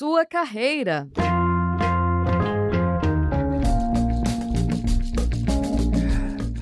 sua carreira.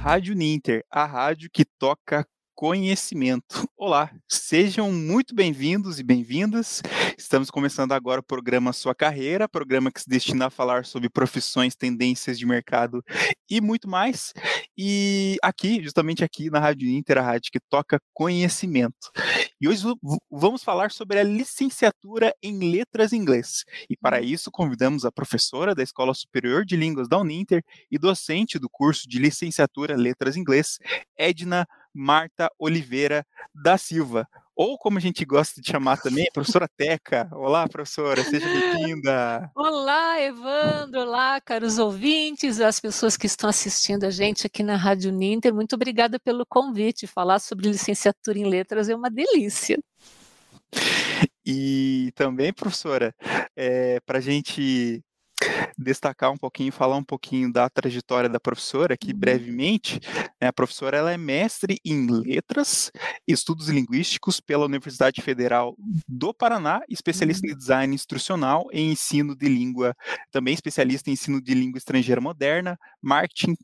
Rádio Ninter, a rádio que toca conhecimento. Olá, sejam muito bem-vindos e bem-vindas. Estamos começando agora o programa Sua Carreira, programa que se destina a falar sobre profissões, tendências de mercado e muito mais. E aqui, justamente aqui na Rádio Inter, a rádio que toca conhecimento. E hoje vamos falar sobre a licenciatura em Letras em Inglês. E para isso convidamos a professora da Escola Superior de Línguas da Uninter e docente do curso de licenciatura Letras em Inglês, Edna Marta Oliveira da Silva. Ou como a gente gosta de chamar também, professora Teca. Olá, professora, seja bem-vinda. Olá, Evandro. Olá, caros ouvintes, as pessoas que estão assistindo a gente aqui na Rádio Ninter. Muito obrigada pelo convite. Falar sobre licenciatura em letras é uma delícia. E também, professora, é, para a gente destacar um pouquinho, falar um pouquinho da trajetória da professora aqui uhum. brevemente. Né, a professora ela é mestre em letras, estudos linguísticos pela Universidade Federal do Paraná, especialista em uhum. design instrucional e ensino de língua, também especialista em ensino de língua estrangeira moderna, marketing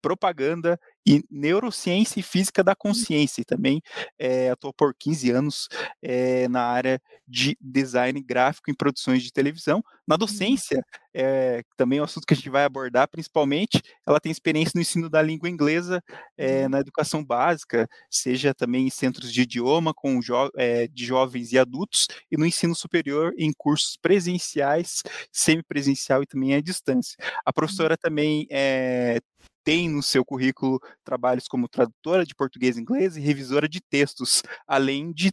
propaganda e neurociência e física da consciência. E também é, atuou por 15 anos é, na área de design gráfico em produções de televisão. Na uhum. docência, é, também é um assunto que a gente vai abordar, principalmente, ela tem experiência no ensino da língua inglesa é, na educação básica, seja também em centros de idioma com jo é, de jovens e adultos, e no ensino superior em cursos presenciais, semipresencial e também à distância. A professora também é, tem no seu currículo trabalhos como tradutora de português e inglês e revisora de textos, além de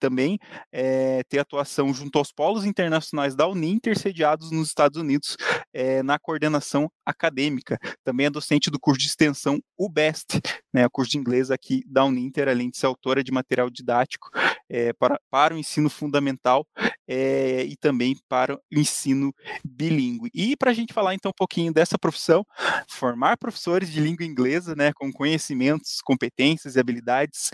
também é, ter atuação junto aos polos internacionais da Uninter, sediados nos Estados Unidos, é, na coordenação acadêmica. Também é docente do curso de extensão UBEST, né, o curso de inglês aqui da Uninter, além de ser autora de material didático é, para, para o ensino fundamental e também para o ensino bilíngue. E para a gente falar então um pouquinho dessa profissão, formar professores de língua inglesa, né, com conhecimentos, competências e habilidades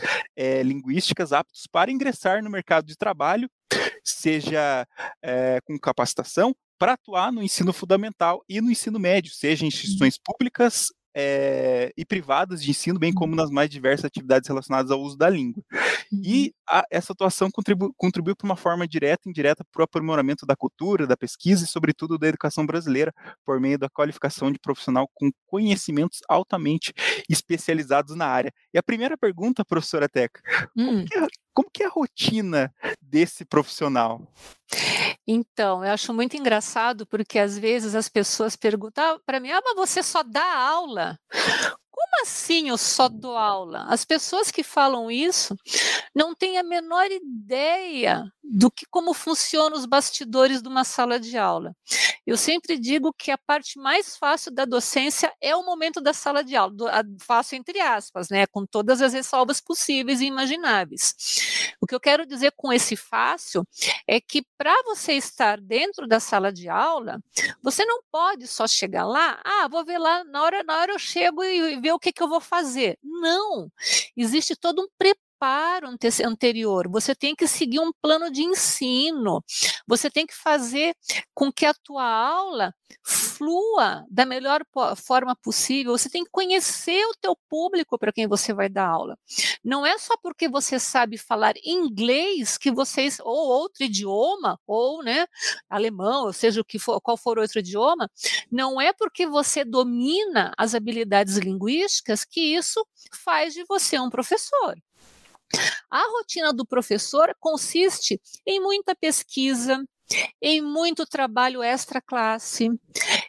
linguísticas aptos para ingressar no mercado de trabalho, seja é, com capacitação, para atuar no ensino fundamental e no ensino médio, seja em instituições públicas é, e privadas de ensino, bem como nas mais diversas atividades relacionadas ao uso da língua. E uhum. a, essa atuação contribu, contribuiu para uma forma direta e indireta para o aprimoramento da cultura, da pesquisa e, sobretudo, da educação brasileira, por meio da qualificação de profissional com conhecimentos altamente especializados na área. E a primeira pergunta, professora Teca, hum. como, que é, como que é a rotina desse profissional? Então, eu acho muito engraçado porque às vezes as pessoas perguntam ah, para mim: ah, mas você só dá aula? Como assim eu só dou aula? As pessoas que falam isso não têm a menor ideia do que como funcionam os bastidores de uma sala de aula. Eu sempre digo que a parte mais fácil da docência é o momento da sala de aula, do, a, fácil entre aspas, né, com todas as ressalvas possíveis e imagináveis. O que eu quero dizer com esse fácil é que para você estar dentro da sala de aula, você não pode só chegar lá, ah, vou ver lá, na hora, na hora eu chego e, e ver o que, que eu vou fazer. Não! Existe todo um preparo preparo anterior, você tem que seguir um plano de ensino, você tem que fazer com que a tua aula flua da melhor forma possível, você tem que conhecer o teu público para quem você vai dar aula. Não é só porque você sabe falar inglês que vocês ou outro idioma, ou, né, alemão, ou seja o que for, qual for outro idioma, não é porque você domina as habilidades linguísticas que isso faz de você um professor. A rotina do professor consiste em muita pesquisa, em muito trabalho extra-classe,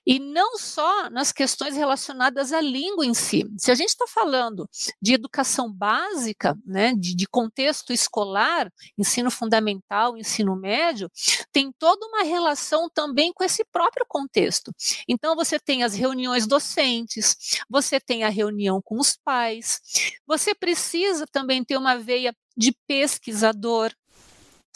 e não só nas questões relacionadas à língua em si. Se a gente está falando de educação básica, né, de, de, contexto escolar, ensino fundamental, ensino médio, tem toda uma relação também com esse próprio contexto. Então, você tem as reuniões docentes, você tem a reunião com os pais, você precisa também ter uma veia de pesquisador,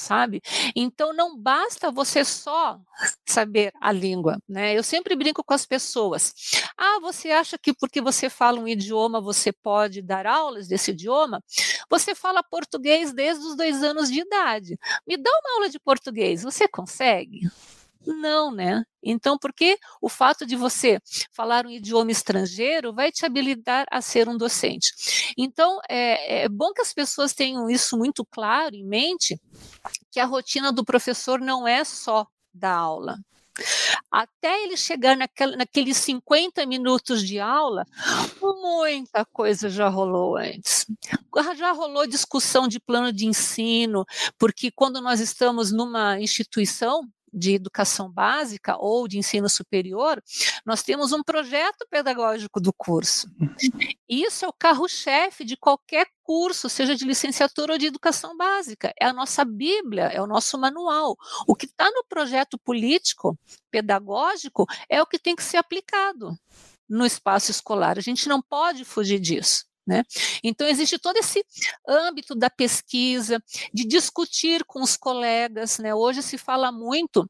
sabe? Então não basta você só saber a língua, né? Eu sempre brinco com as pessoas. Ah, você acha que porque você fala um idioma você pode dar aulas desse idioma? Você fala português desde os dois anos de idade. Me dá uma aula de português, você consegue? Não, né? Então, porque o fato de você falar um idioma estrangeiro vai te habilitar a ser um docente. Então, é, é bom que as pessoas tenham isso muito claro em mente, que a rotina do professor não é só da aula. Até ele chegar naquela, naqueles 50 minutos de aula, muita coisa já rolou antes. Já rolou discussão de plano de ensino, porque quando nós estamos numa instituição, de educação básica ou de ensino superior, nós temos um projeto pedagógico do curso. Isso é o carro-chefe de qualquer curso, seja de licenciatura ou de educação básica. É a nossa Bíblia, é o nosso manual. O que está no projeto político, pedagógico, é o que tem que ser aplicado no espaço escolar. A gente não pode fugir disso. Né? Então, existe todo esse âmbito da pesquisa, de discutir com os colegas. Né? Hoje se fala muito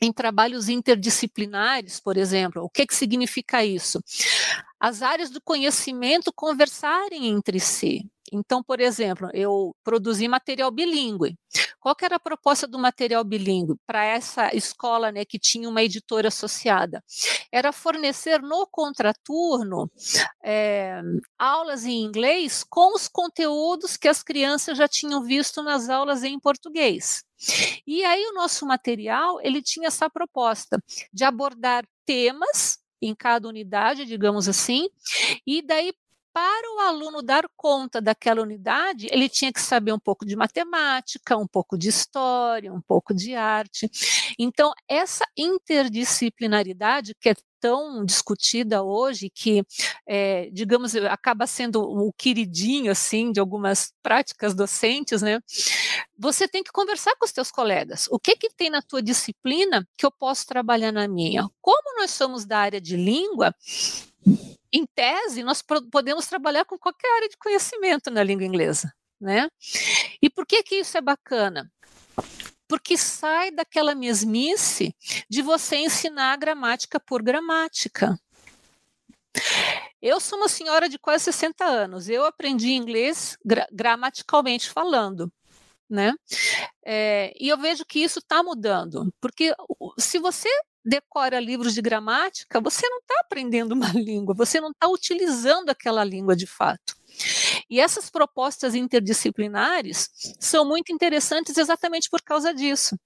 em trabalhos interdisciplinares, por exemplo. O que, que significa isso? As áreas do conhecimento conversarem entre si. Então, por exemplo, eu produzi material bilíngue. Qual era a proposta do material bilíngue para essa escola né, que tinha uma editora associada? Era fornecer no contraturno é, aulas em inglês com os conteúdos que as crianças já tinham visto nas aulas em português. E aí o nosso material ele tinha essa proposta de abordar temas em cada unidade, digamos assim, e daí para o aluno dar conta daquela unidade, ele tinha que saber um pouco de matemática, um pouco de história, um pouco de arte. Então, essa interdisciplinaridade que é tão discutida hoje, que, é, digamos, acaba sendo o queridinho, assim, de algumas práticas docentes, né? Você tem que conversar com os teus colegas. O que que tem na tua disciplina que eu posso trabalhar na minha? Como nós somos da área de língua, em tese, nós podemos trabalhar com qualquer área de conhecimento na língua inglesa, né? E por que que isso é bacana? Porque sai daquela mesmice de você ensinar gramática por gramática. Eu sou uma senhora de quase 60 anos. Eu aprendi inglês gra gramaticalmente falando. Né? É, e eu vejo que isso está mudando, porque se você decora livros de gramática, você não está aprendendo uma língua, você não está utilizando aquela língua de fato. E essas propostas interdisciplinares são muito interessantes exatamente por causa disso.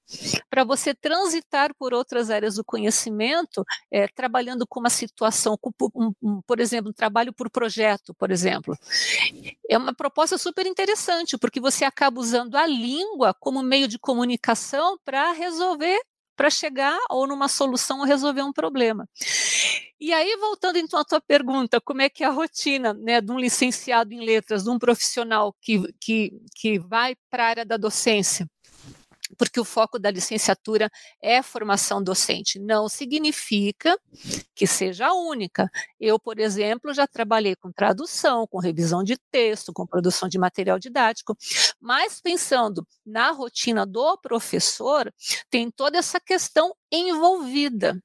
Para você transitar por outras áreas do conhecimento, é, trabalhando com uma situação, com, um, um, por exemplo, um trabalho por projeto, por exemplo. É uma proposta super interessante, porque você acaba usando a língua como meio de comunicação para resolver para chegar ou numa solução ou resolver um problema. E aí, voltando então à tua pergunta, como é que é a rotina né, de um licenciado em letras, de um profissional que, que, que vai para a área da docência? Porque o foco da licenciatura é formação docente. Não significa que seja única. Eu, por exemplo, já trabalhei com tradução, com revisão de texto, com produção de material didático, mas pensando na rotina do professor, tem toda essa questão envolvida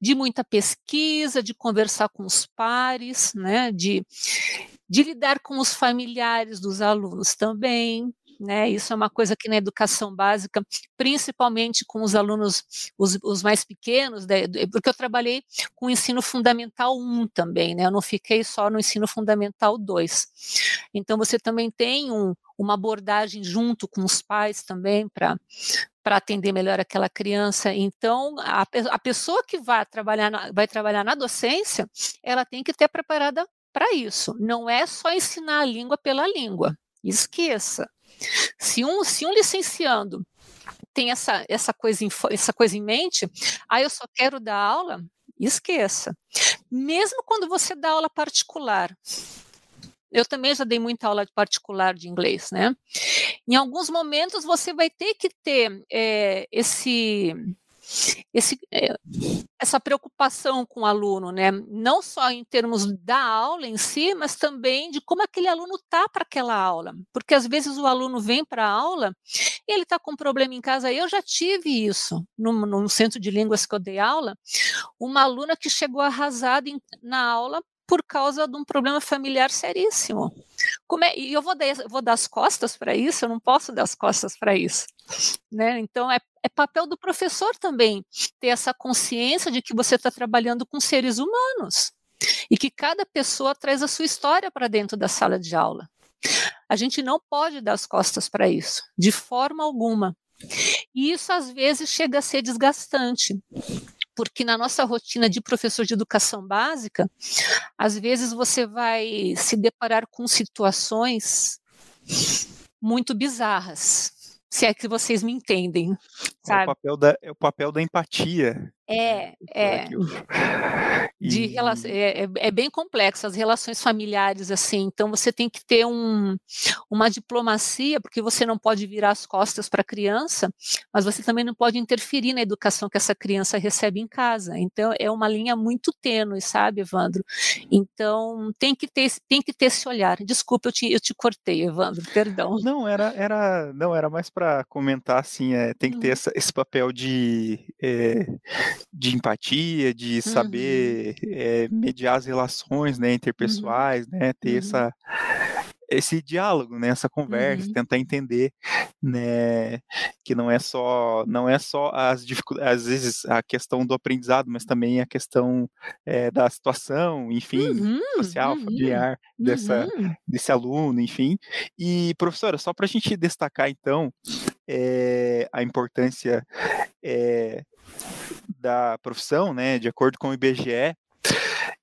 de muita pesquisa, de conversar com os pares, né, de, de lidar com os familiares dos alunos também, né? Isso é uma coisa que na educação básica, principalmente com os alunos, os, os mais pequenos, né? porque eu trabalhei com o ensino fundamental 1 também, né? Eu não fiquei só no ensino fundamental 2. Então você também tem um, uma abordagem junto com os pais também para para atender melhor aquela criança. Então, a, a pessoa que vai trabalhar na, vai trabalhar na docência, ela tem que ter preparada para isso. Não é só ensinar a língua pela língua. Esqueça. Se um, se um licenciando tem essa, essa, coisa em, essa coisa em mente, aí ah, eu só quero dar aula, esqueça. Mesmo quando você dá aula particular, eu também já dei muita aula particular de inglês, né? Em alguns momentos você vai ter que ter é, esse esse, é, essa preocupação com o aluno, né? Não só em termos da aula em si, mas também de como aquele aluno tá para aquela aula, porque às vezes o aluno vem para a aula e ele está com um problema em casa. Eu já tive isso no, no centro de línguas que eu dei aula, uma aluna que chegou arrasada em, na aula por causa de um problema familiar seríssimo. É, e eu vou dar, vou dar as costas para isso? Eu não posso dar as costas para isso. Né? Então, é, é papel do professor também ter essa consciência de que você está trabalhando com seres humanos e que cada pessoa traz a sua história para dentro da sala de aula. A gente não pode dar as costas para isso, de forma alguma. E isso às vezes chega a ser desgastante porque na nossa rotina de professor de educação básica, às vezes você vai se deparar com situações muito bizarras, se é que vocês me entendem. Sabe? É, o papel da, é o papel da empatia. É, é. De e... é, é, é, bem complexo as relações familiares, assim. Então você tem que ter um, uma diplomacia, porque você não pode virar as costas para a criança, mas você também não pode interferir na educação que essa criança recebe em casa. Então é uma linha muito tênue, sabe, Evandro? Então tem que ter, tem que ter esse olhar. Desculpa, eu te, eu te cortei, Evandro, perdão. Não, era, era, não, era mais para comentar, assim, é, tem que ter uhum. essa, esse papel de. É, de empatia, de saber uhum. é, mediar as relações né, uhum. interpessoais, uhum. né, ter uhum. essa esse diálogo, né, essa conversa, uhum. tentar entender, né, que não é só não é só as dificuldades, às vezes a questão do aprendizado, mas também a questão é, da situação, enfim, uhum. social, familiar dessa desse aluno, enfim. E professora, só para a gente destacar então é, a importância é, da profissão, né, de acordo com o IBGE,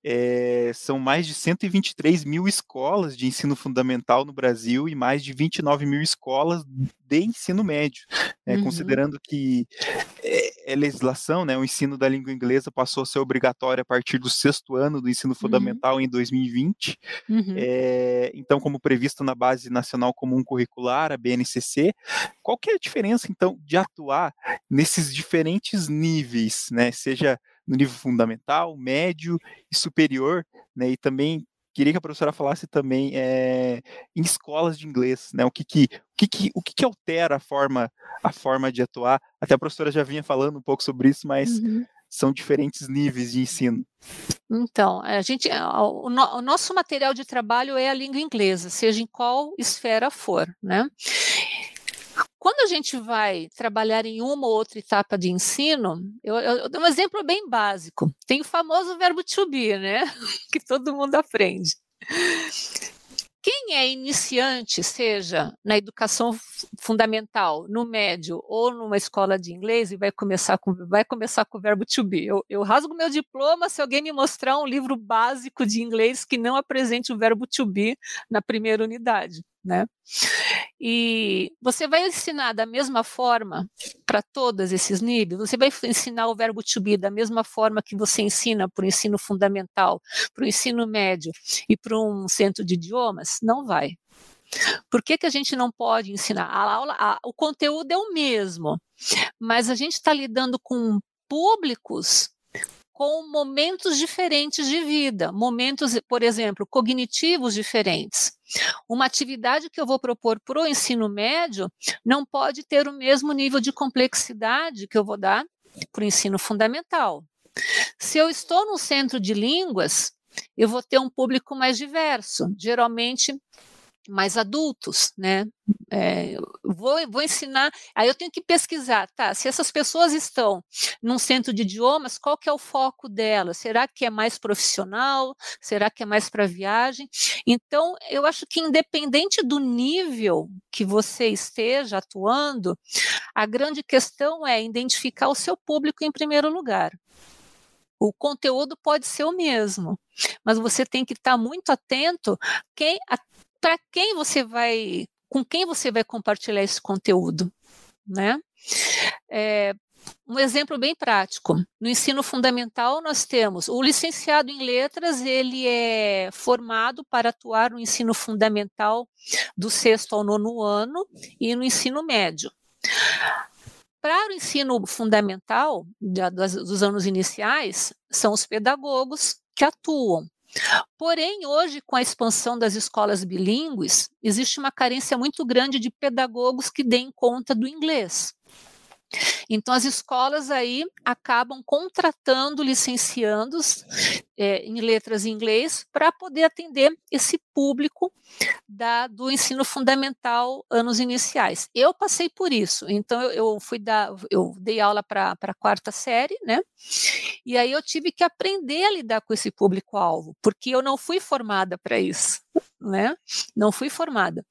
é, são mais de 123 mil escolas de ensino fundamental no Brasil e mais de 29 mil escolas de ensino médio, né, uhum. considerando que é, legislação, né, o ensino da língua inglesa passou a ser obrigatório a partir do sexto ano do ensino uhum. fundamental uhum. em 2020, uhum. é, então como previsto na Base Nacional Comum Curricular, a BNCC, qual que é a diferença então de atuar nesses diferentes níveis, né, seja no nível fundamental, médio e superior, né? E também queria que a professora falasse também é, em escolas de inglês, né? O que que, o que, que, o que, que altera a forma, a forma de atuar? Até a professora já vinha falando um pouco sobre isso, mas uhum. são diferentes níveis de ensino. Então, a gente, o, o, nosso material de trabalho é a língua inglesa, seja em qual esfera for, né? Quando a gente vai trabalhar em uma ou outra etapa de ensino, eu, eu, eu dou um exemplo bem básico. Tem o famoso verbo to be, né? que todo mundo aprende. Quem é iniciante, seja na educação fundamental, no médio ou numa escola de inglês, e vai começar com, vai começar com o verbo to be. Eu, eu rasgo meu diploma se alguém me mostrar um livro básico de inglês que não apresente o verbo to be na primeira unidade né? E você vai ensinar da mesma forma para todos esses níveis, você vai ensinar o verbo to be da mesma forma que você ensina para o ensino fundamental, para o ensino médio e para um centro de idiomas? Não vai. Por que, que a gente não pode ensinar? A aula, a, o conteúdo é o mesmo, mas a gente está lidando com públicos com momentos diferentes de vida, momentos, por exemplo, cognitivos diferentes. Uma atividade que eu vou propor para o ensino médio não pode ter o mesmo nível de complexidade que eu vou dar para o ensino fundamental. Se eu estou no centro de línguas, eu vou ter um público mais diverso, geralmente mais adultos, né? É, vou, vou ensinar, aí eu tenho que pesquisar, tá? Se essas pessoas estão num centro de idiomas, qual que é o foco delas? Será que é mais profissional? Será que é mais para viagem? Então, eu acho que independente do nível que você esteja atuando, a grande questão é identificar o seu público em primeiro lugar. O conteúdo pode ser o mesmo, mas você tem que estar muito atento quem, para quem você vai, com quem você vai compartilhar esse conteúdo, né? É, um exemplo bem prático. No ensino fundamental, nós temos o licenciado em letras, ele é formado para atuar no ensino fundamental do sexto ao nono ano e no ensino médio. para o ensino fundamental dos anos iniciais, são os pedagogos que atuam. Porém, hoje, com a expansão das escolas bilíngues, existe uma carência muito grande de pedagogos que deem conta do inglês. Então, as escolas aí acabam contratando licenciandos é, em letras em inglês para poder atender esse público da, do ensino fundamental anos iniciais. Eu passei por isso, então eu, eu fui dar, eu dei aula para a quarta série, né? E aí eu tive que aprender a lidar com esse público-alvo, porque eu não fui formada para isso né? Não fui formada.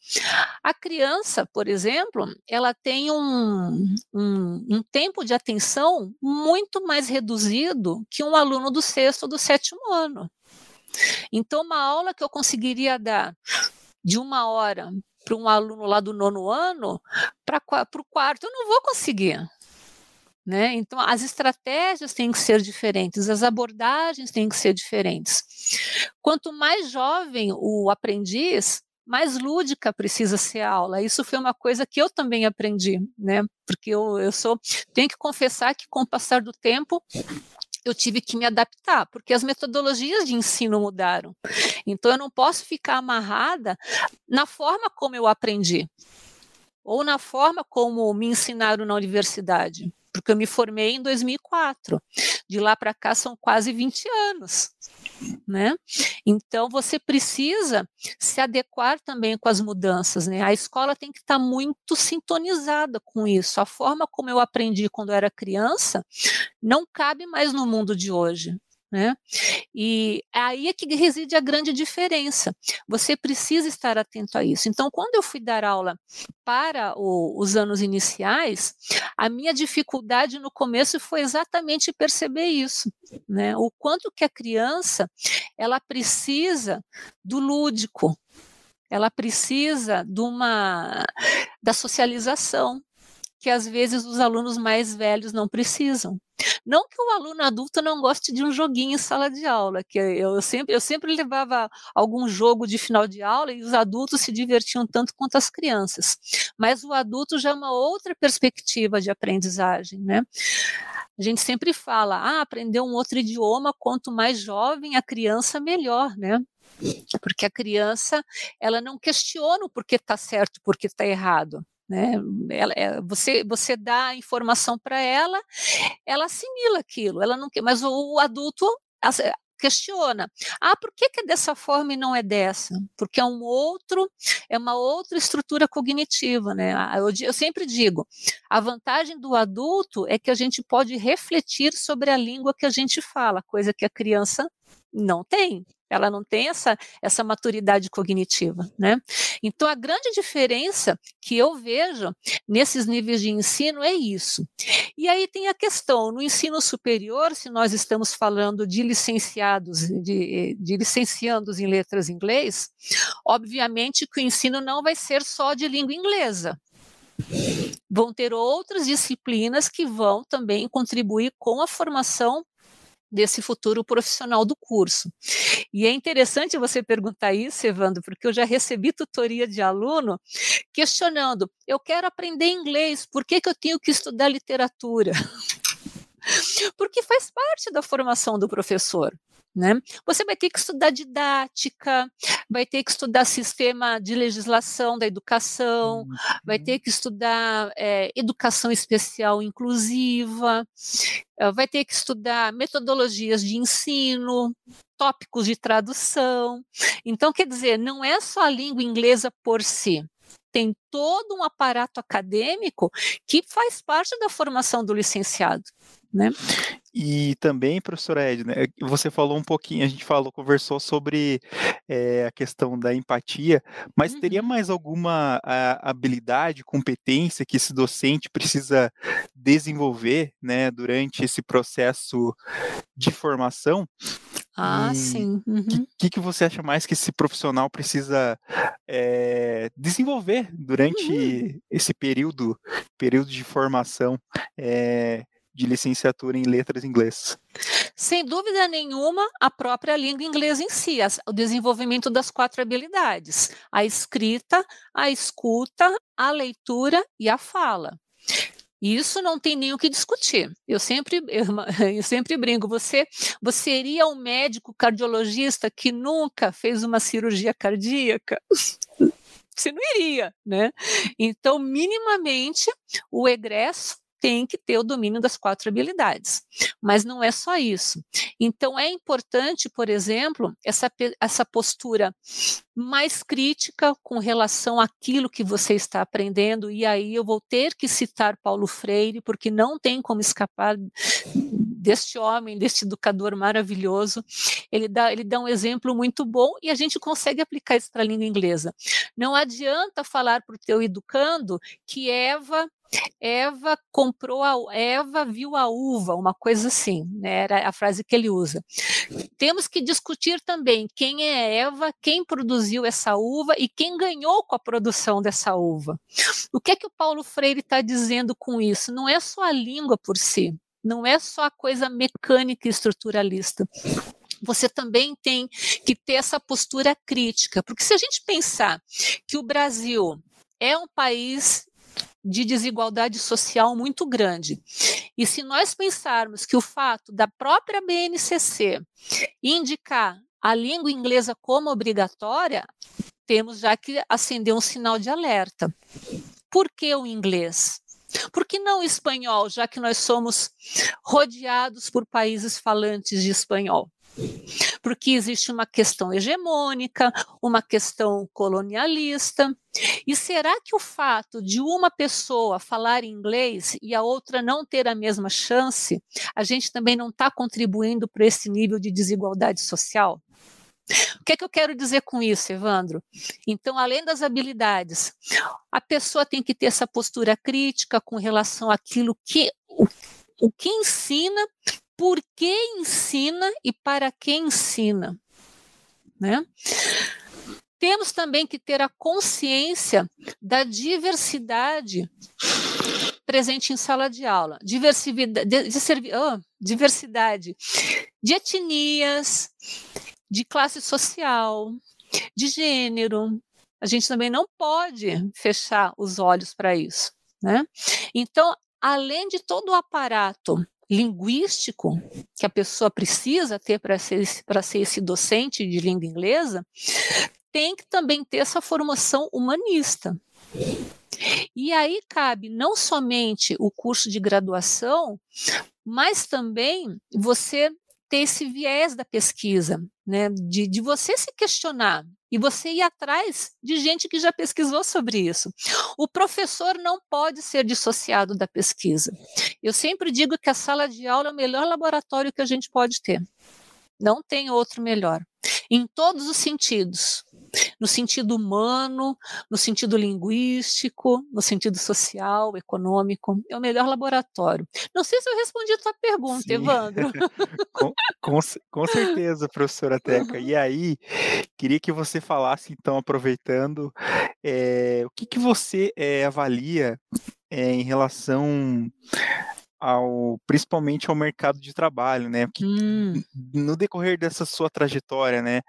A criança, por exemplo, ela tem um, um, um, tempo de atenção muito mais reduzido que um aluno do sexto ou do sétimo ano. Então, uma aula que eu conseguiria dar de uma hora para um aluno lá do nono ano, para o quarto, eu não vou conseguir. Né? Então, as estratégias têm que ser diferentes, as abordagens têm que ser diferentes. Quanto mais jovem o aprendiz, mais lúdica precisa ser a aula. Isso foi uma coisa que eu também aprendi, né? Porque eu, eu sou, tenho que confessar que com o passar do tempo eu tive que me adaptar, porque as metodologias de ensino mudaram. Então eu não posso ficar amarrada na forma como eu aprendi ou na forma como me ensinaram na universidade porque eu me formei em 2004. De lá para cá são quase 20 anos. Né? Então você precisa se adequar também com as mudanças, né? A escola tem que estar tá muito sintonizada com isso. A forma como eu aprendi quando eu era criança não cabe mais no mundo de hoje. Né? E aí é que reside a grande diferença. Você precisa estar atento a isso. Então, quando eu fui dar aula para o, os anos iniciais, a minha dificuldade no começo foi exatamente perceber isso, né? O quanto que a criança ela precisa do lúdico, ela precisa de uma da socialização, que às vezes os alunos mais velhos não precisam. Não que o aluno adulto não goste de um joguinho em sala de aula, que eu sempre, eu sempre levava algum jogo de final de aula e os adultos se divertiam tanto quanto as crianças. Mas o adulto já é uma outra perspectiva de aprendizagem, né? A gente sempre fala, ah, aprender um outro idioma, quanto mais jovem a criança, melhor, né? Porque a criança, ela não questiona o porquê está certo, porquê está errado. Né? Ela, é, você, você dá informação para ela, ela assimila aquilo, ela não quer, mas o, o adulto questiona. Ah, por que, que é dessa forma e não é dessa? Porque é um outro, é uma outra estrutura cognitiva, né? Eu, eu sempre digo, a vantagem do adulto é que a gente pode refletir sobre a língua que a gente fala, coisa que a criança não tem ela não tem essa, essa maturidade cognitiva, né? Então, a grande diferença que eu vejo nesses níveis de ensino é isso. E aí tem a questão, no ensino superior, se nós estamos falando de licenciados, de, de licenciandos em letras inglês, obviamente que o ensino não vai ser só de língua inglesa, vão ter outras disciplinas que vão também contribuir com a formação desse futuro profissional do curso. E é interessante você perguntar isso, Evandro, porque eu já recebi tutoria de aluno questionando: eu quero aprender inglês, por que, que eu tenho que estudar literatura? porque faz parte da formação do professor. Né? Você vai ter que estudar didática, vai ter que estudar sistema de legislação da educação, uhum. vai ter que estudar é, educação especial inclusiva, eh, vai ter que estudar metodologias de ensino, tópicos de tradução. Então, quer dizer, não é só a língua inglesa por si. Tem todo um aparato acadêmico que faz parte da formação do licenciado. Né? E também, professora Edna, né, você falou um pouquinho, a gente falou, conversou sobre é, a questão da empatia, mas uhum. teria mais alguma a, habilidade, competência que esse docente precisa desenvolver né, durante esse processo de formação? Ah, e sim. O uhum. que, que, você acha mais que esse profissional precisa é, desenvolver durante uhum. esse período, período de formação? É, de licenciatura em letras inglês? Sem dúvida nenhuma, a própria língua inglesa em si, o desenvolvimento das quatro habilidades: a escrita, a escuta, a leitura e a fala. Isso não tem nem o que discutir. Eu sempre, eu, eu, sempre brinco. Você, você seria um médico cardiologista que nunca fez uma cirurgia cardíaca? Você não iria, né? Então, minimamente, o egresso tem que ter o domínio das quatro habilidades. Mas não é só isso. Então, é importante, por exemplo, essa, essa postura mais crítica com relação àquilo que você está aprendendo, e aí eu vou ter que citar Paulo Freire, porque não tem como escapar deste homem, deste educador maravilhoso. Ele dá, ele dá um exemplo muito bom e a gente consegue aplicar isso para a língua inglesa. Não adianta falar para o teu educando que Eva Eva comprou a Eva viu a uva, uma coisa assim, né? Era a frase que ele usa. Temos que discutir também quem é Eva, quem produziu essa uva e quem ganhou com a produção dessa uva. O que é que o Paulo Freire está dizendo com isso? Não é só a língua por si, não é só a coisa mecânica e estruturalista você também tem que ter essa postura crítica, porque se a gente pensar que o Brasil é um país de desigualdade social muito grande. E se nós pensarmos que o fato da própria BNCC indicar a língua inglesa como obrigatória, temos já que acender um sinal de alerta. Por que o inglês? Por que não o espanhol, já que nós somos rodeados por países falantes de espanhol? Porque existe uma questão hegemônica, uma questão colonialista. E será que o fato de uma pessoa falar inglês e a outra não ter a mesma chance, a gente também não está contribuindo para esse nível de desigualdade social? O que é que eu quero dizer com isso, Evandro? Então, além das habilidades, a pessoa tem que ter essa postura crítica com relação àquilo que o, o que ensina por que ensina e para que ensina. Né? Temos também que ter a consciência da diversidade presente em sala de aula. Diversidade de, de, oh, diversidade de etnias, de classe social, de gênero. A gente também não pode fechar os olhos para isso. Né? Então, além de todo o aparato linguístico que a pessoa precisa ter para ser, ser esse docente de língua inglesa, tem que também ter essa formação humanista. E aí cabe não somente o curso de graduação, mas também você ter esse viés da pesquisa, né? de, de você se questionar e você ir atrás de gente que já pesquisou sobre isso. O professor não pode ser dissociado da pesquisa. Eu sempre digo que a sala de aula é o melhor laboratório que a gente pode ter. Não tem outro melhor em todos os sentidos. No sentido humano, no sentido linguístico, no sentido social, econômico. É o melhor laboratório. Não sei se eu respondi a tua pergunta, Sim. Evandro. com, com, com, certeza, professora Teca. E aí, queria que você falasse, então, aproveitando, é, o que, que você é, avalia é, em relação ao principalmente ao mercado de trabalho, né? Que hum. no decorrer dessa sua trajetória, né,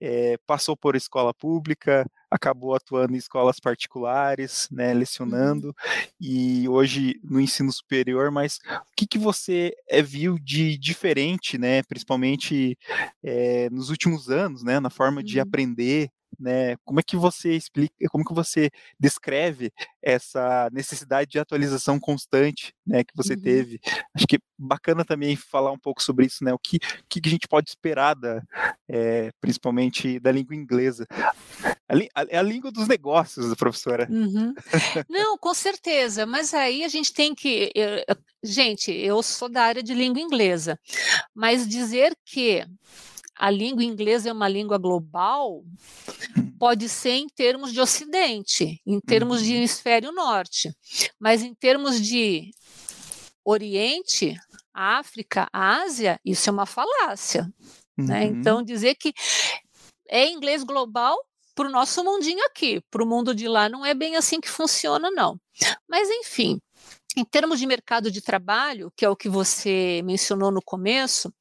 é, passou por escola pública, acabou atuando em escolas particulares, né, uhum. lecionando e hoje no ensino superior. Mas o que, que você é, viu de diferente, né, principalmente é, nos últimos anos, né, na forma de uhum. aprender né? Como é que você explica, como que você descreve essa necessidade de atualização constante, né, que você uhum. teve? Acho que é bacana também falar um pouco sobre isso, né? O que, que a gente pode esperar da, é, principalmente da língua inglesa? É a, a, língua dos negócios, professora. Uhum. Não, com certeza, mas aí a gente tem que. Eu, gente, eu sou da área de língua inglesa, mas dizer que a língua inglesa é uma língua global, pode ser em termos de Ocidente, em termos de uhum. hemisfério norte, mas em termos de Oriente, África, Ásia, isso é uma falácia. Né? Uhum. Né? Então, dizer que é inglês global para o nosso mundinho aqui, para o mundo de lá não é bem assim que funciona, não. Mas, enfim, Em termos de mercado de trabalho, que é o que você mencionou no começo,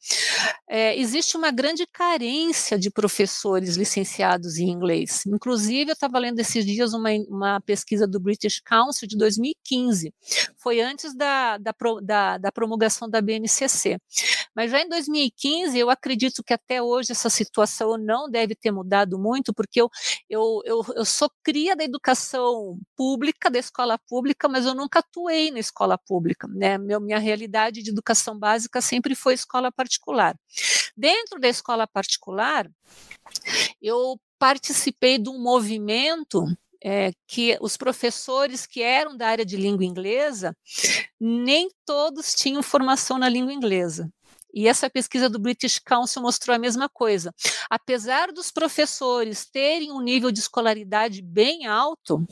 é, existe uma grande carência de professores licenciados em inglês. Inclusive, eu estava lendo esses dias uma, uma, pesquisa do British Council de 2015, foi antes da, da, da, da promulgação da BNCC. Mas já em 2015, eu acredito que até hoje essa situação não deve ter mudado muito, porque eu, eu, eu, eu sou cria da educação pública, da escola pública, mas eu nunca atuei na escola pública. Né? Meu, minha realidade de educação básica sempre foi escola particular. Dentro da escola particular, eu participei de um movimento é, que os professores que eram da área de língua inglesa, nem todos tinham formação na língua inglesa. E essa pesquisa do British Council mostrou a mesma coisa. Apesar dos professores terem um nível de escolaridade bem alto,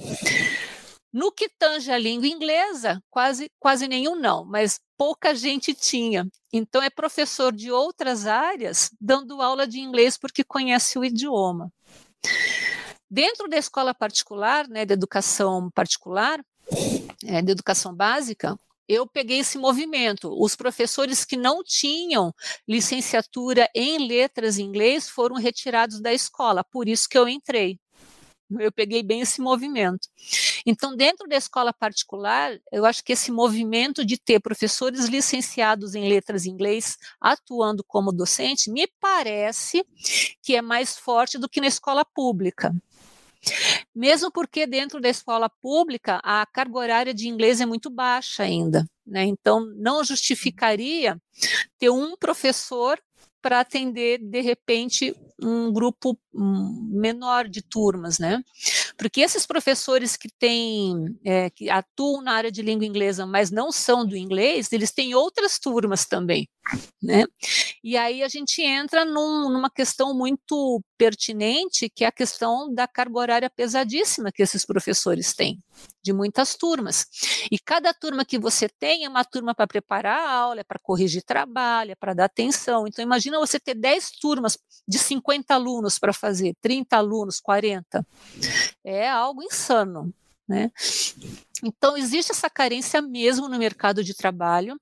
no que tange a língua inglesa, quase, quase nenhum não, mas pouca gente tinha. Então, é professor de outras áreas dando aula de inglês porque conhece o idioma. Dentro da escola particular, né, da educação particular, é, da educação básica, eu peguei esse movimento. Os professores que não tinham licenciatura em letras em inglês foram retirados da escola, por isso que eu entrei. Eu peguei bem esse movimento. Então, dentro da escola particular, eu acho que esse movimento de ter professores licenciados em letras em inglês atuando como docente, me parece que é mais forte do que na escola pública. Mesmo porque dentro da escola pública a carga horária de inglês é muito baixa ainda, né? Então não justificaria ter um professor para atender de repente um grupo menor de turmas, né? Porque esses professores que têm, é, que atuam na área de língua inglesa, mas não são do inglês, eles têm outras turmas também, né? E aí a gente entra num, numa questão muito pertinente, que é a questão da carga horária pesadíssima que esses professores têm, de muitas turmas. E cada turma que você tem é uma turma para preparar a aula, é para corrigir trabalho, é para dar atenção. Então imagina você ter 10 turmas de 50 alunos para fazer, 30 alunos, 40. É algo insano, né? Então, existe essa carência mesmo no mercado de trabalho,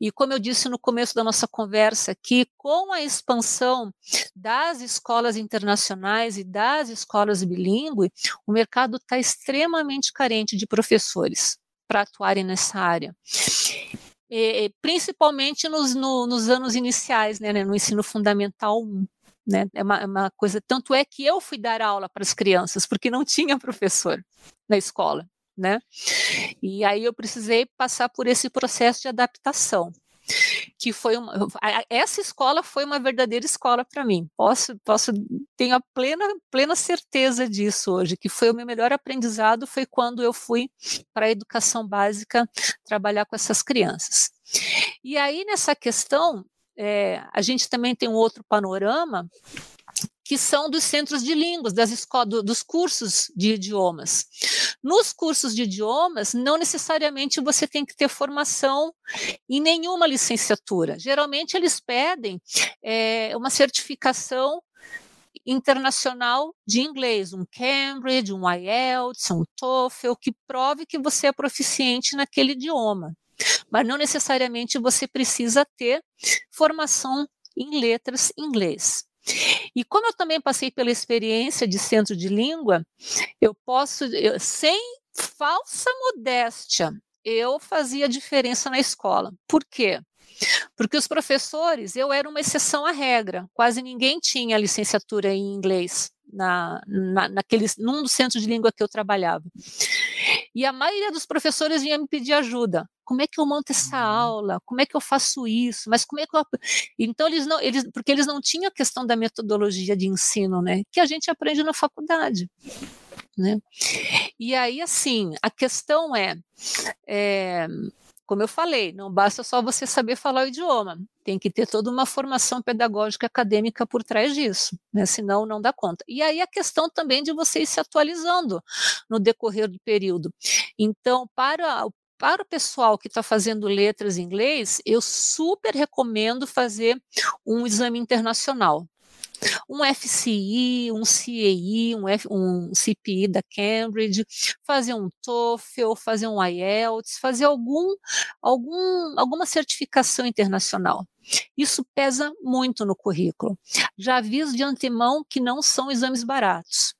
e como eu disse no começo da nossa conversa, que com a expansão das escolas internacionais e das escolas bilíngues, o mercado está extremamente carente de professores para atuarem nessa área. E, principalmente nos, no, nos anos iniciais, né, no ensino fundamental 1. Né? É uma, é uma coisa. Tanto é que eu fui dar aula para as crianças, porque não tinha professor na escola. Né? E aí eu precisei passar por esse processo de adaptação que foi uma, essa escola foi uma verdadeira escola para mim. Posso, posso, tenho a plena, plena certeza disso hoje, que foi o meu melhor aprendizado foi quando eu fui para a educação básica trabalhar com essas crianças. E aí nessa questão é, a gente também tem um outro panorama que são dos centros de línguas, das escolas, dos cursos de idiomas. Nos cursos de idiomas, não necessariamente você tem que ter formação em nenhuma licenciatura. Geralmente eles pedem é, uma certificação internacional de inglês, um Cambridge, um IELTS, um TOEFL, que prove que você é proficiente naquele idioma mas não necessariamente você precisa ter formação em letras inglês. E como eu também passei pela experiência de centro de língua, eu posso, eu, sem falsa modéstia, eu fazia diferença na escola. Por quê? Porque os professores, eu era uma exceção à regra, quase ninguém tinha licenciatura em inglês na, na, naquele, num dos centros de língua que eu trabalhava. E a maioria dos professores vinha me pedir ajuda. Como é que eu monto essa uhum. aula? Como é que eu faço isso? Mas como é que eu... Então eles não, eles, porque eles não tinham a questão da metodologia de ensino, né? Que a gente aprende na faculdade. Né? E aí, assim, a questão é, é como eu falei, não basta só você saber falar o idioma, tem que ter toda uma formação pedagógica acadêmica por trás disso, né? senão não dá conta. E aí a questão também de você ir se atualizando no decorrer do período. Então, para para o pessoal que está fazendo letras em inglês, eu super recomendo fazer um exame internacional. Um FCI, um CAI, um, F, um CPI da Cambridge, fazer um TOEFL, fazer um IELTS, fazer algum, algum, alguma certificação internacional. Isso pesa muito no currículo. Já aviso de antemão que não são exames baratos.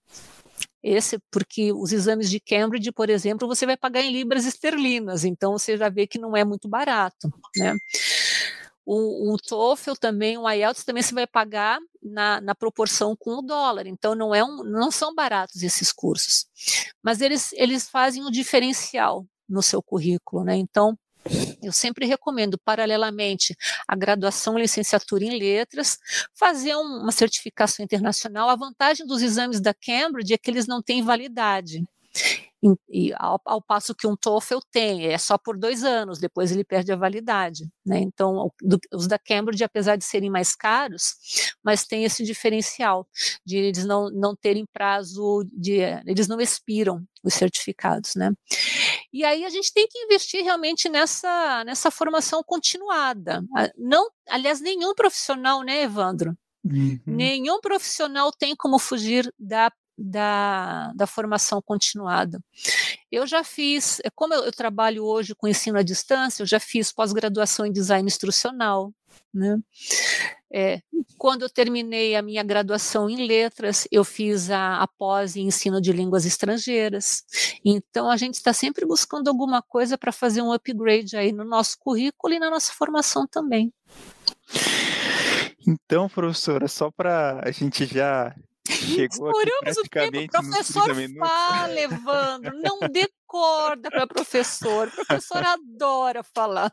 Esse, porque os exames de Cambridge, por exemplo, você vai pagar em libras esterlinas, então você já vê que não é muito barato, né? O, o TOEFL também, o IELTS também você vai pagar na, na proporção com o dólar. Então não é um, não são baratos esses cursos, mas eles eles fazem um diferencial no seu currículo, né? Então eu sempre recomendo, paralelamente à graduação licenciatura em letras, fazer uma certificação internacional. A vantagem dos exames da Cambridge é que eles não têm validade. E, ao, ao, passo que um TOEFL tem, é só por dois anos, depois ele perde a validade. Né? Então, do, os da Cambridge, apesar de serem mais caros, mas tem esse diferencial de eles não, não terem prazo, de, eles não expiram os certificados. Né? E aí a gente tem que investir realmente nessa, nessa formação continuada. Não, aliás, nenhum profissional, né, Evandro? Uhum. Nenhum profissional tem como fugir da da, da formação continuada. Eu já fiz, é, como eu, eu trabalho hoje com ensino à distância, eu já fiz pós-graduação em design instrucional. Né? É, quando eu terminei a minha graduação em letras, eu fiz a, a pós em ensino de línguas estrangeiras. Então, a gente está sempre buscando alguma coisa para fazer um upgrade aí no nosso currículo e na nossa formação também. Então, professora, só para a gente já Chegou Exploramos o tempo, o professor fala, Evandro, não dê corda para professor, o professor adora falar.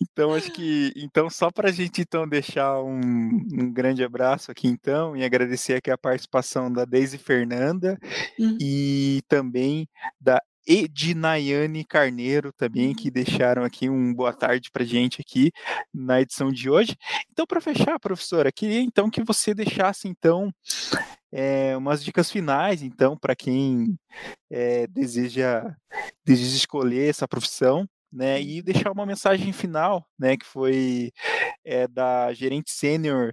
Então, acho que, então só para a gente então deixar um, um, grande abraço aqui então e agradecer aqui a participação da Deise Fernanda hum. e também da Edinayane Carneiro também, que uhum. deixaram aqui um boa tarde para gente aqui na edição de hoje. Então, para fechar, professora, queria então que você deixasse então é, umas dicas finais, então, para quem é, deseja, deseja escolher essa profissão, né, e deixar uma mensagem final, né, que foi é, da gerente sênior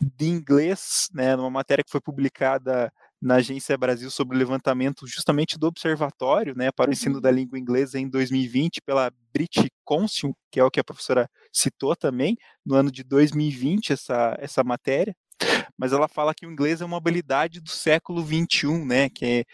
de inglês, né, numa matéria que foi publicada na Agência Brasil sobre o levantamento justamente do observatório né, para o ensino da uhum. língua inglesa em 2020 pela Brit Consul, que é o que a professora citou também, no ano de 2020, essa, essa matéria mas ela fala que o inglês é uma habilidade do século XXI, né, que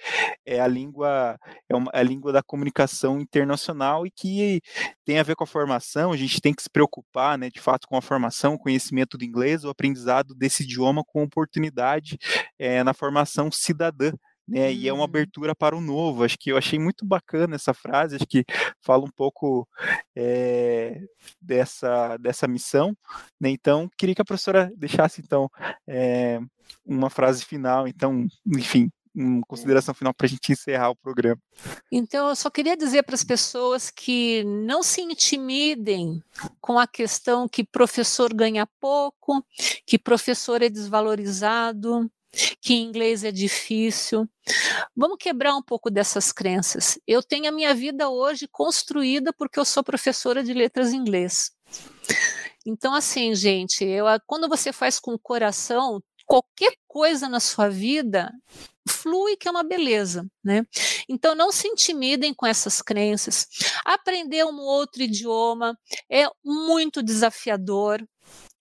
é, é a língua é uma, é a língua da comunicação internacional e que tem a ver com a formação. A gente tem que se preocupar, né, de fato, com a formação, o conhecimento do inglês, o aprendizado desse idioma com oportunidade é, na formação cidadã né? E é uma uhum. abertura para o novo. Acho que eu achei muito bacana essa frase, acho que fala um pouco é, dessa, dessa missão. Né? Então, queria que a professora deixasse, então, é, uma frase final, então, enfim, uma consideração final para a gente encerrar o programa. Então, eu só queria dizer para as pessoas que não se intimidem com a questão que professor ganha pouco, que professor é desvalorizado, que inglês é difícil. Vamos quebrar um pouco dessas crenças. Eu tenho a minha vida hoje construída porque eu sou professora de letras em inglês. Então, assim, gente, eu, quando você faz com o coração, qualquer coisa na sua vida flui que é uma beleza, né? Então não se intimidem com essas crenças. Aprender um outro idioma é muito desafiador,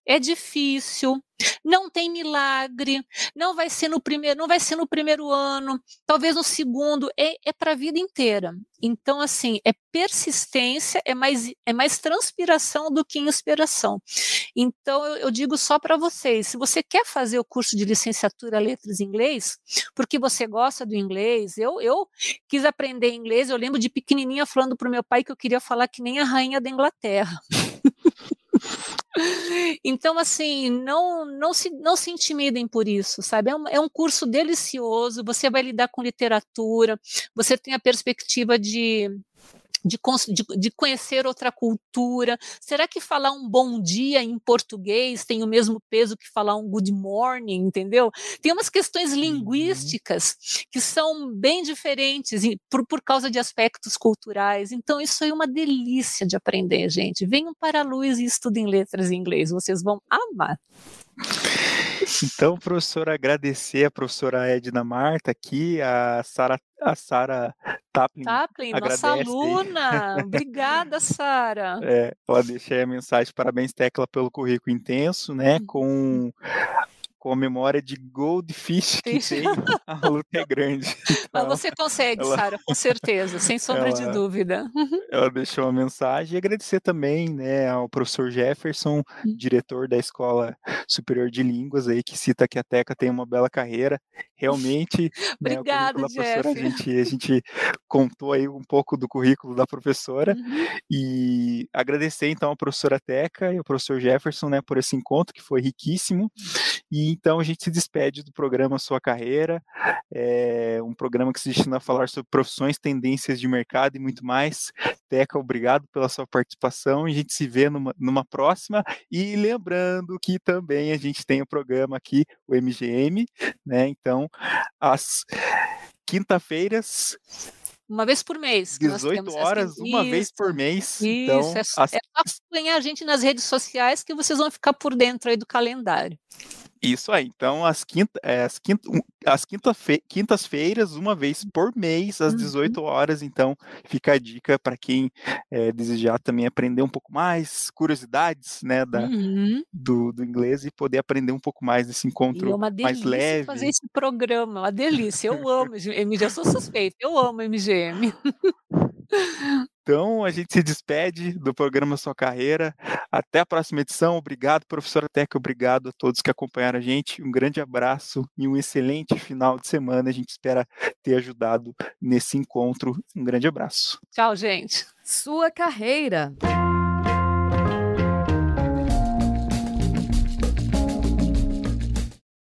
é difícil, não tem milagre, não vai ser no primeiro, não vai ser no primeiro ano, talvez no segundo, é, é para a vida inteira. Então, assim, é persistência, é mais, é mais transpiração do que inspiração. Então, eu, eu digo só para vocês: se você quer fazer o curso de licenciatura Letras em Inglês, porque você gosta do inglês, eu, eu quis aprender inglês, eu lembro de pequenininha falando para o meu pai que eu queria falar que nem a rainha da Inglaterra. Então, assim, não, não, se, não se intimidem por isso, sabe? É um, é um curso delicioso, você vai lidar com literatura, você tem a perspectiva de de, de, de, conhecer outra cultura? Será que falar um bom dia em português tem o mesmo peso que falar um good morning, entendeu? Tem umas questões uhum. linguísticas que são bem diferentes por, por causa de aspectos culturais. Então, isso é uma delícia de aprender, gente. Venham para a luz e estudem letras em inglês, vocês vão amar. Então, professora, agradecer a professora Edna Marta aqui, a Sara a Sara Taplin. Taplin, nossa aluna. Obrigada, Sara. É, ela deixa aí a mensagem, parabéns, Tecla, pelo currículo intenso, né? Uhum. Com com a memória de goldfish que tem, a luta é grande. Então, Mas você consegue, ela... Sara, com certeza, sem sombra ela... de dúvida. ela deixou uma mensagem e agradecer também né, ao professor Jefferson, hum. diretor da Escola Superior de Línguas, aí, que cita que a Teca tem uma bela carreira. Realmente, Obrigada, né, Jeff. A gente, a gente contou aí um pouco do currículo da professora uhum. e agradecer então a professora Teca e ao professor Jefferson né, por esse encontro que foi riquíssimo. E então a gente se despede do programa Sua Carreira, é um programa que se destina a falar sobre profissões, tendências de mercado e muito mais. Teca, obrigado pela sua participação. A gente se vê numa, numa próxima. E lembrando que também a gente tem o programa aqui, o MGM, né? Então, às quinta-feiras uma vez por mês. 18 horas, uma isso, vez por mês. Então, isso, então, é, só, as... é acompanhar a gente nas redes sociais que vocês vão ficar por dentro aí do calendário. Isso aí. Então, as, quinta, é, as, quinta, as quinta quintas-feiras, uma vez por mês, às 18 uhum. horas. Então, fica a dica para quem é, desejar também aprender um pouco mais, curiosidades né, da, uhum. do, do inglês e poder aprender um pouco mais desse encontro é uma mais leve. fazer esse programa, uma delícia. Eu amo MGM, eu sou suspeita, eu amo MGM. Então, a gente se despede do programa Sua Carreira. Até a próxima edição. Obrigado, professora Teca. Obrigado a todos que acompanharam a gente. Um grande abraço e um excelente final de semana. A gente espera ter ajudado nesse encontro. Um grande abraço. Tchau, gente. Sua Carreira.